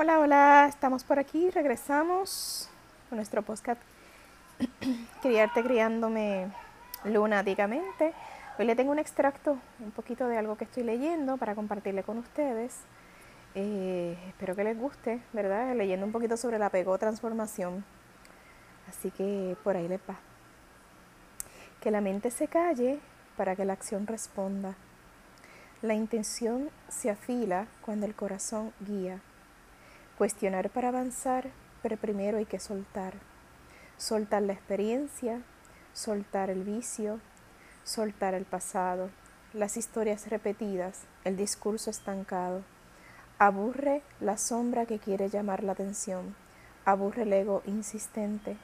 Hola, hola, estamos por aquí, regresamos con nuestro podcast Criarte criándome lunáticamente. Hoy le tengo un extracto, un poquito de algo que estoy leyendo para compartirle con ustedes. Eh, espero que les guste, ¿verdad? Leyendo un poquito sobre el apego transformación. Así que por ahí les va. Que la mente se calle para que la acción responda. La intención se afila cuando el corazón guía. Cuestionar para avanzar, pero primero hay que soltar. Soltar la experiencia, soltar el vicio, soltar el pasado, las historias repetidas, el discurso estancado. Aburre la sombra que quiere llamar la atención, aburre el ego insistente.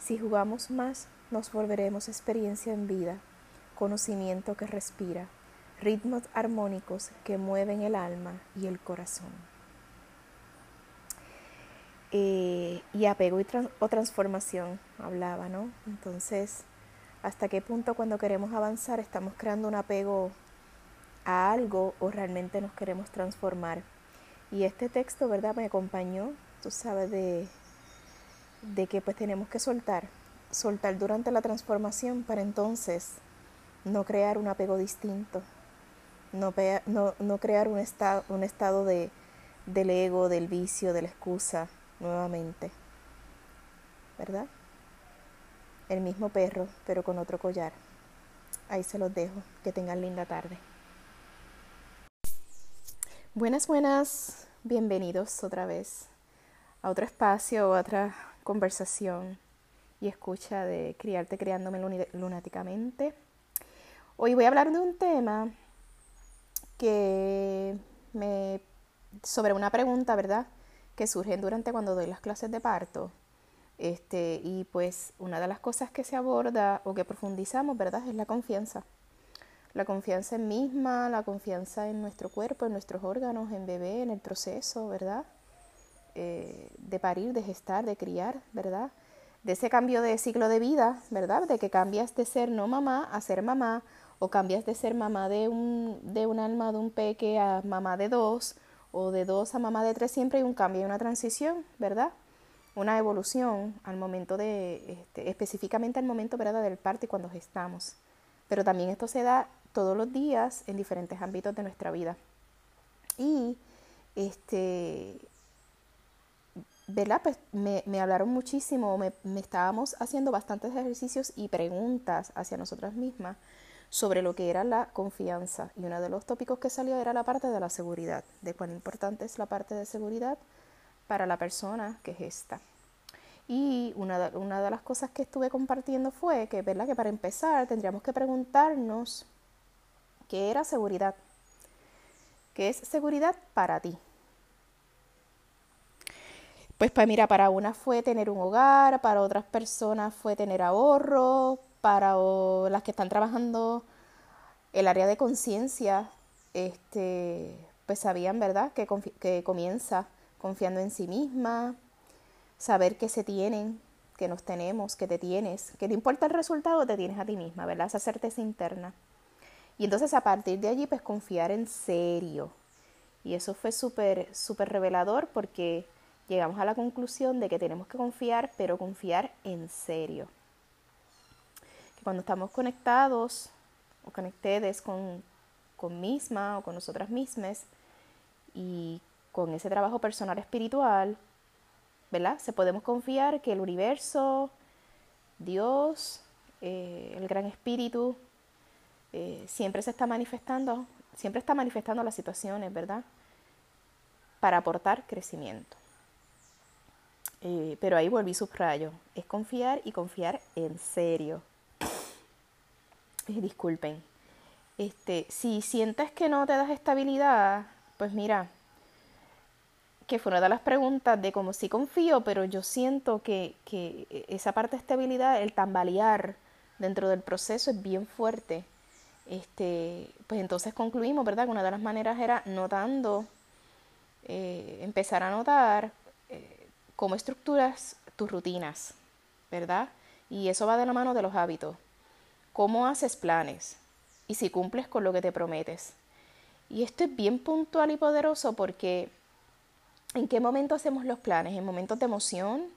Si jugamos más, nos volveremos experiencia en vida, conocimiento que respira, ritmos armónicos que mueven el alma y el corazón. Eh, y apego o transformación, hablaba, ¿no? Entonces, ¿hasta qué punto cuando queremos avanzar estamos creando un apego a algo o realmente nos queremos transformar? Y este texto, ¿verdad? Me acompañó, tú sabes, de, de que pues tenemos que soltar, soltar durante la transformación para entonces no crear un apego distinto, no, no, no crear un, estado un estado de, del ego, del vicio, de la excusa, nuevamente. ¿Verdad? El mismo perro, pero con otro collar. Ahí se los dejo. Que tengan linda tarde. Buenas, buenas. Bienvenidos otra vez a otro espacio, otra conversación y escucha de Criarte Criándome Lunáticamente. Hoy voy a hablar de un tema que me sobre una pregunta, ¿verdad? Que surgen durante cuando doy las clases de parto. Este, y pues una de las cosas que se aborda o que profundizamos, ¿verdad? Es la confianza. La confianza en misma, la confianza en nuestro cuerpo, en nuestros órganos, en bebé, en el proceso, ¿verdad? Eh, de parir, de gestar, de criar, ¿verdad? De ese cambio de ciclo de vida, ¿verdad? De que cambias de ser no mamá a ser mamá, o cambias de ser mamá de un, de un alma de un peque a mamá de dos, o de dos a mamá de tres, siempre hay un cambio, hay una transición, ¿verdad? Una evolución al momento de, este, específicamente al momento, ¿verdad?, del parto y cuando gestamos. Pero también esto se da todos los días en diferentes ámbitos de nuestra vida. Y, este, ¿verdad? Pues me, me hablaron muchísimo, me, me estábamos haciendo bastantes ejercicios y preguntas hacia nosotras mismas sobre lo que era la confianza. Y uno de los tópicos que salió era la parte de la seguridad, de cuán importante es la parte de seguridad para la persona que gesta. Y una de, una de las cosas que estuve compartiendo fue que, ¿verdad? que para empezar tendríamos que preguntarnos qué era seguridad. ¿Qué es seguridad para ti? Pues, pues mira, para una fue tener un hogar, para otras personas fue tener ahorro, para las que están trabajando el área de conciencia, este, pues sabían, ¿verdad?, que, que comienza confiando en sí misma, saber que se tienen, que nos tenemos, que te tienes, que no importa el resultado, te tienes a ti misma, ¿verdad? Esa certeza interna. Y entonces a partir de allí, pues confiar en serio. Y eso fue súper, súper revelador porque llegamos a la conclusión de que tenemos que confiar, pero confiar en serio cuando estamos conectados o conectados con, con misma o con nosotras mismas y con ese trabajo personal espiritual, ¿verdad? Se podemos confiar que el universo, Dios, eh, el gran espíritu, eh, siempre se está manifestando, siempre está manifestando las situaciones, ¿verdad? Para aportar crecimiento. Eh, pero ahí volví subrayo, es confiar y confiar en serio. Eh, disculpen. Este, si sientes que no te das estabilidad, pues mira, que fue una de las preguntas de como si confío, pero yo siento que, que esa parte de estabilidad, el tambalear dentro del proceso es bien fuerte. Este, pues entonces concluimos, ¿verdad? Que una de las maneras era notando, eh, empezar a notar cómo estructuras tus rutinas, ¿verdad? Y eso va de la mano de los hábitos cómo haces planes y si cumples con lo que te prometes. Y esto es bien puntual y poderoso porque ¿En qué momento hacemos los planes? ¿En momentos de emoción?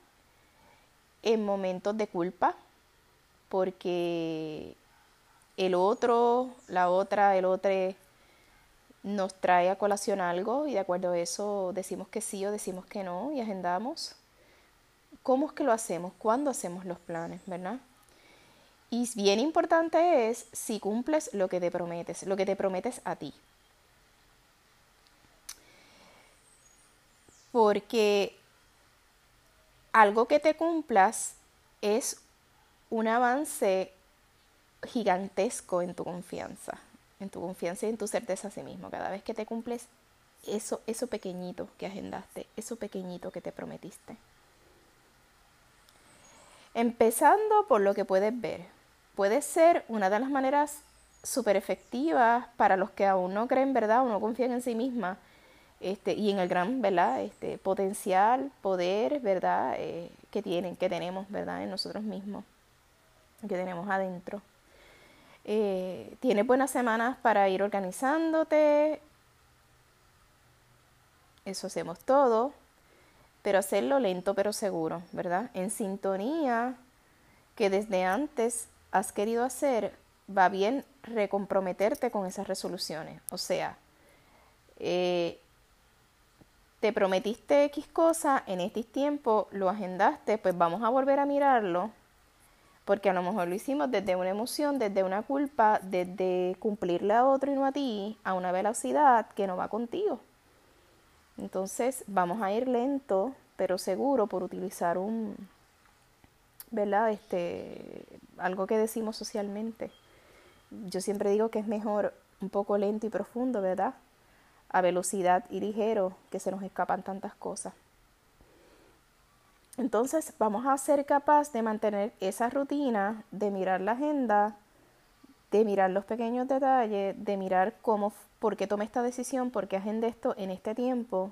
¿En momentos de culpa? Porque el otro, la otra, el otro nos trae a colación algo y de acuerdo a eso decimos que sí o decimos que no y agendamos. ¿Cómo es que lo hacemos? ¿Cuándo hacemos los planes? ¿Verdad? Y bien importante es si cumples lo que te prometes, lo que te prometes a ti. Porque algo que te cumplas es un avance gigantesco en tu confianza, en tu confianza y en tu certeza a sí mismo. Cada vez que te cumples eso, eso pequeñito que agendaste, eso pequeñito que te prometiste. Empezando por lo que puedes ver. Puede ser una de las maneras súper efectivas para los que aún no creen, ¿verdad? O no confían en sí misma este, y en el gran, ¿verdad? Este, potencial, poder, ¿verdad? Eh, que tienen, que tenemos, ¿verdad? En nosotros mismos, que tenemos adentro. Eh, tienes buenas semanas para ir organizándote. Eso hacemos todo. Pero hacerlo lento pero seguro, ¿verdad? En sintonía que desde antes has querido hacer, va bien recomprometerte con esas resoluciones. O sea, eh, te prometiste X cosa en este tiempo, lo agendaste, pues vamos a volver a mirarlo porque a lo mejor lo hicimos desde una emoción, desde una culpa, desde cumplirle a otro y no a ti, a una velocidad que no va contigo. Entonces vamos a ir lento, pero seguro por utilizar un, ¿verdad? Este, algo que decimos socialmente. Yo siempre digo que es mejor un poco lento y profundo, ¿verdad? A velocidad y ligero, que se nos escapan tantas cosas. Entonces vamos a ser capaz de mantener esa rutina, de mirar la agenda, de mirar los pequeños detalles, de mirar cómo, por qué tomé esta decisión, por qué agendé esto en este tiempo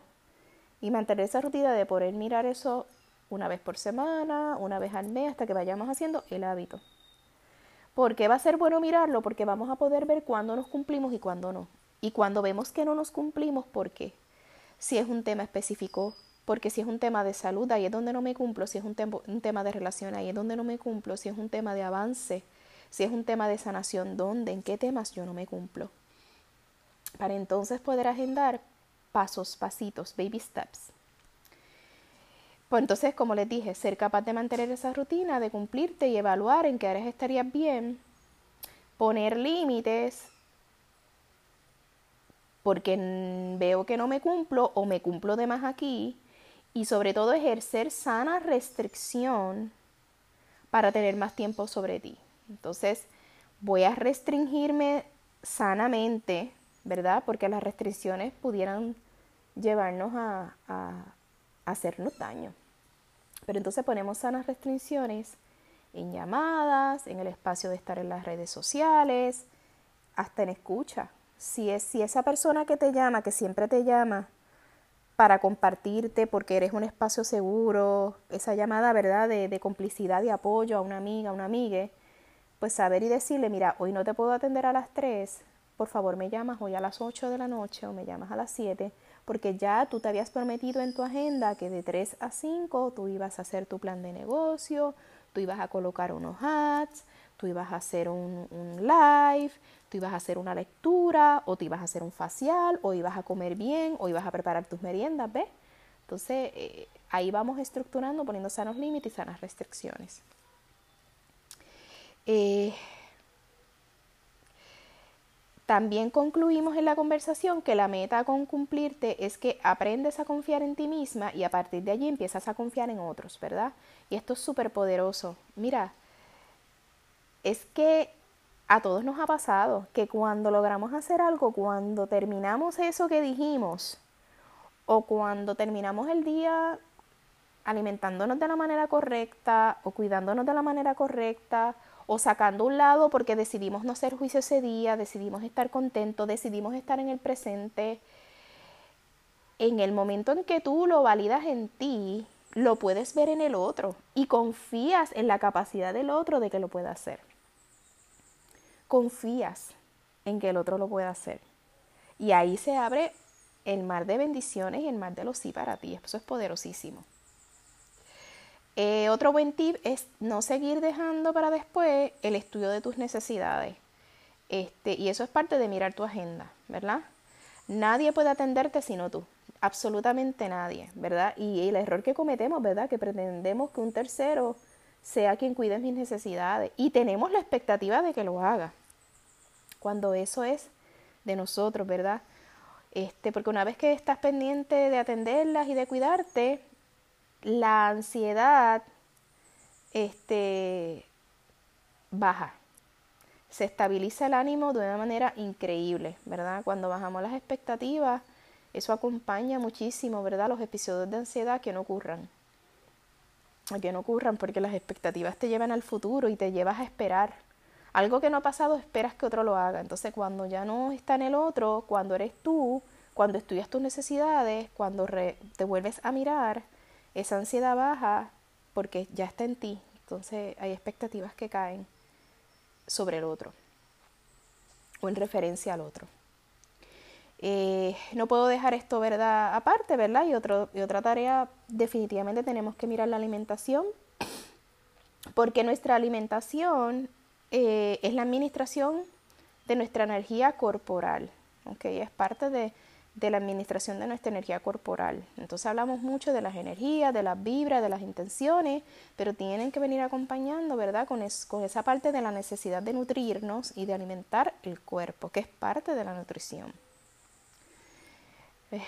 y mantener esa rutina de poder mirar eso una vez por semana, una vez al mes, hasta que vayamos haciendo el hábito. ¿Por qué va a ser bueno mirarlo? Porque vamos a poder ver cuándo nos cumplimos y cuándo no. Y cuando vemos que no nos cumplimos, ¿por qué? Si es un tema específico porque si es un tema de salud, ahí es donde no me cumplo, si es un, tema de relación, ahí es donde no me cumplo, si es un tema de avance, si es un tema de sanación, ¿dónde? ¿En qué temas yo no me cumplo? Para entonces poder agendar pasos, pasitos, baby steps. Pues entonces, como les dije, ser capaz de mantener esa rutina, de cumplirte y evaluar en qué áreas estarías bien, poner límites, porque veo que no me cumplo o me cumplo de más aquí, y sobre todo ejercer sana restricción para tener más tiempo sobre ti. Entonces, voy a restringirme sanamente, ¿verdad? Porque las restricciones pudieran llevarnos a, a, hacernos daño. Pero entonces ponemos sanas restricciones en llamadas, en el espacio de estar en las redes sociales, hasta en escucha. Si, es, si esa persona que te llama, que siempre te llama, para compartirte porque eres un espacio seguro, esa llamada, ¿verdad?, de, de complicidad y apoyo a una amiga, a una amiga, pues saber y decirle, mira, hoy no te puedo atender a las 3, por favor me llamas hoy a las 8 de la noche o me llamas a las 7, porque ya tú te habías prometido en tu agenda que de 3 a 5 tú ibas a hacer tu plan de negocio, tú ibas a colocar unos ads, tú ibas a hacer un, un live, tú ibas a hacer una lectura, o te ibas a hacer un facial, o ibas a comer bien, o ibas a preparar tus meriendas, ¿ves? Entonces, eh, ahí vamos estructurando, poniendo sanos límites y sanas restricciones. Eh, también concluimos en la conversación que la meta con cumplirte es que aprendes a confiar en ti misma y a partir de allí empiezas a confiar en otros, ¿verdad? Y esto es súper poderoso. Mira, es que a todos nos ha pasado que cuando logramos hacer algo, cuando terminamos eso que dijimos, o cuando terminamos el día alimentándonos de la manera correcta, o cuidándonos de la manera correcta, o sacando un lado porque decidimos no hacer juicio ese día, decidimos estar contentos, decidimos estar en el presente, en el momento en que tú lo validas en ti, lo puedes ver en el otro y confías en la capacidad del otro de que lo pueda hacer confías en que el otro lo pueda hacer. Y ahí se abre el mar de bendiciones y el mar de los sí para ti. Eso es poderosísimo. Eh, otro buen tip es no seguir dejando para después el estudio de tus necesidades. Este, y eso es parte de mirar tu agenda, ¿verdad? Nadie puede atenderte sino tú, absolutamente nadie, ¿verdad? Y el error que cometemos, ¿verdad? Que pretendemos que un tercero sea quien cuide mis necesidades y tenemos la expectativa de que lo haga, cuando eso es de nosotros, ¿verdad? Este, porque una vez que estás pendiente de atenderlas y de cuidarte, la ansiedad este, baja, se estabiliza el ánimo de una manera increíble, ¿verdad? Cuando bajamos las expectativas, eso acompaña muchísimo, ¿verdad? Los episodios de ansiedad que no ocurran. Que no ocurran porque las expectativas te llevan al futuro y te llevas a esperar. Algo que no ha pasado, esperas que otro lo haga. Entonces, cuando ya no está en el otro, cuando eres tú, cuando estudias tus necesidades, cuando te vuelves a mirar, esa ansiedad baja porque ya está en ti. Entonces, hay expectativas que caen sobre el otro o en referencia al otro. Eh, no puedo dejar esto, ¿verdad? Aparte, ¿verdad? Y, otro, y otra tarea, definitivamente tenemos que mirar la alimentación, porque nuestra alimentación eh, es la administración de nuestra energía corporal, ¿ok? Es parte de, de la administración de nuestra energía corporal. Entonces hablamos mucho de las energías, de las vibras, de las intenciones, pero tienen que venir acompañando, ¿verdad? Con, con esa parte de la necesidad de nutrirnos y de alimentar el cuerpo, que es parte de la nutrición. Eh,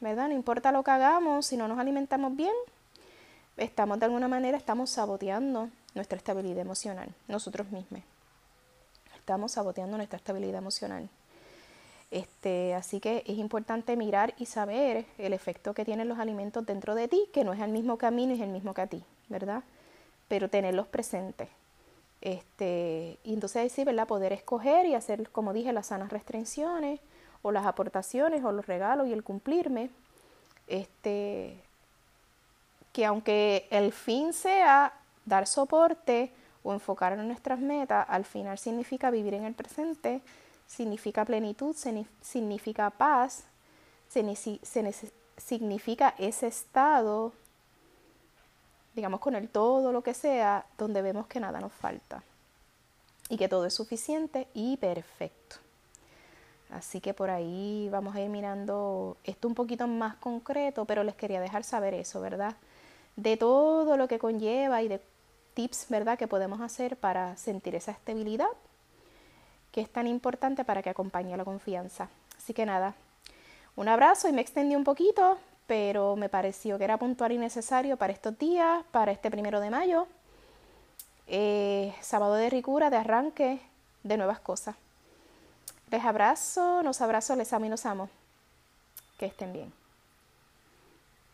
¿Verdad? No importa lo que hagamos, si no nos alimentamos bien, estamos de alguna manera, estamos saboteando nuestra estabilidad emocional, nosotros mismos. Estamos saboteando nuestra estabilidad emocional. Este, así que es importante mirar y saber el efecto que tienen los alimentos dentro de ti, que no es el mismo camino, es el mismo que a ti, ¿verdad? Pero tenerlos presentes. Este, y entonces sí, ¿verdad? Poder escoger y hacer, como dije, las sanas restricciones o las aportaciones o los regalos y el cumplirme. Este, que aunque el fin sea dar soporte o enfocar en nuestras metas, al final significa vivir en el presente significa plenitud, significa paz, significa ese estado, digamos con el todo, lo que sea, donde vemos que nada nos falta y que todo es suficiente y perfecto. Así que por ahí vamos a ir mirando esto un poquito más concreto, pero les quería dejar saber eso, ¿verdad? De todo lo que conlleva y de tips, ¿verdad? Que podemos hacer para sentir esa estabilidad que es tan importante para que acompañe la confianza. Así que nada, un abrazo y me extendí un poquito, pero me pareció que era puntual y necesario para estos días, para este primero de mayo, eh, sábado de ricura, de arranque, de nuevas cosas. Les abrazo, nos abrazo, les amo y nos amo. Que estén bien.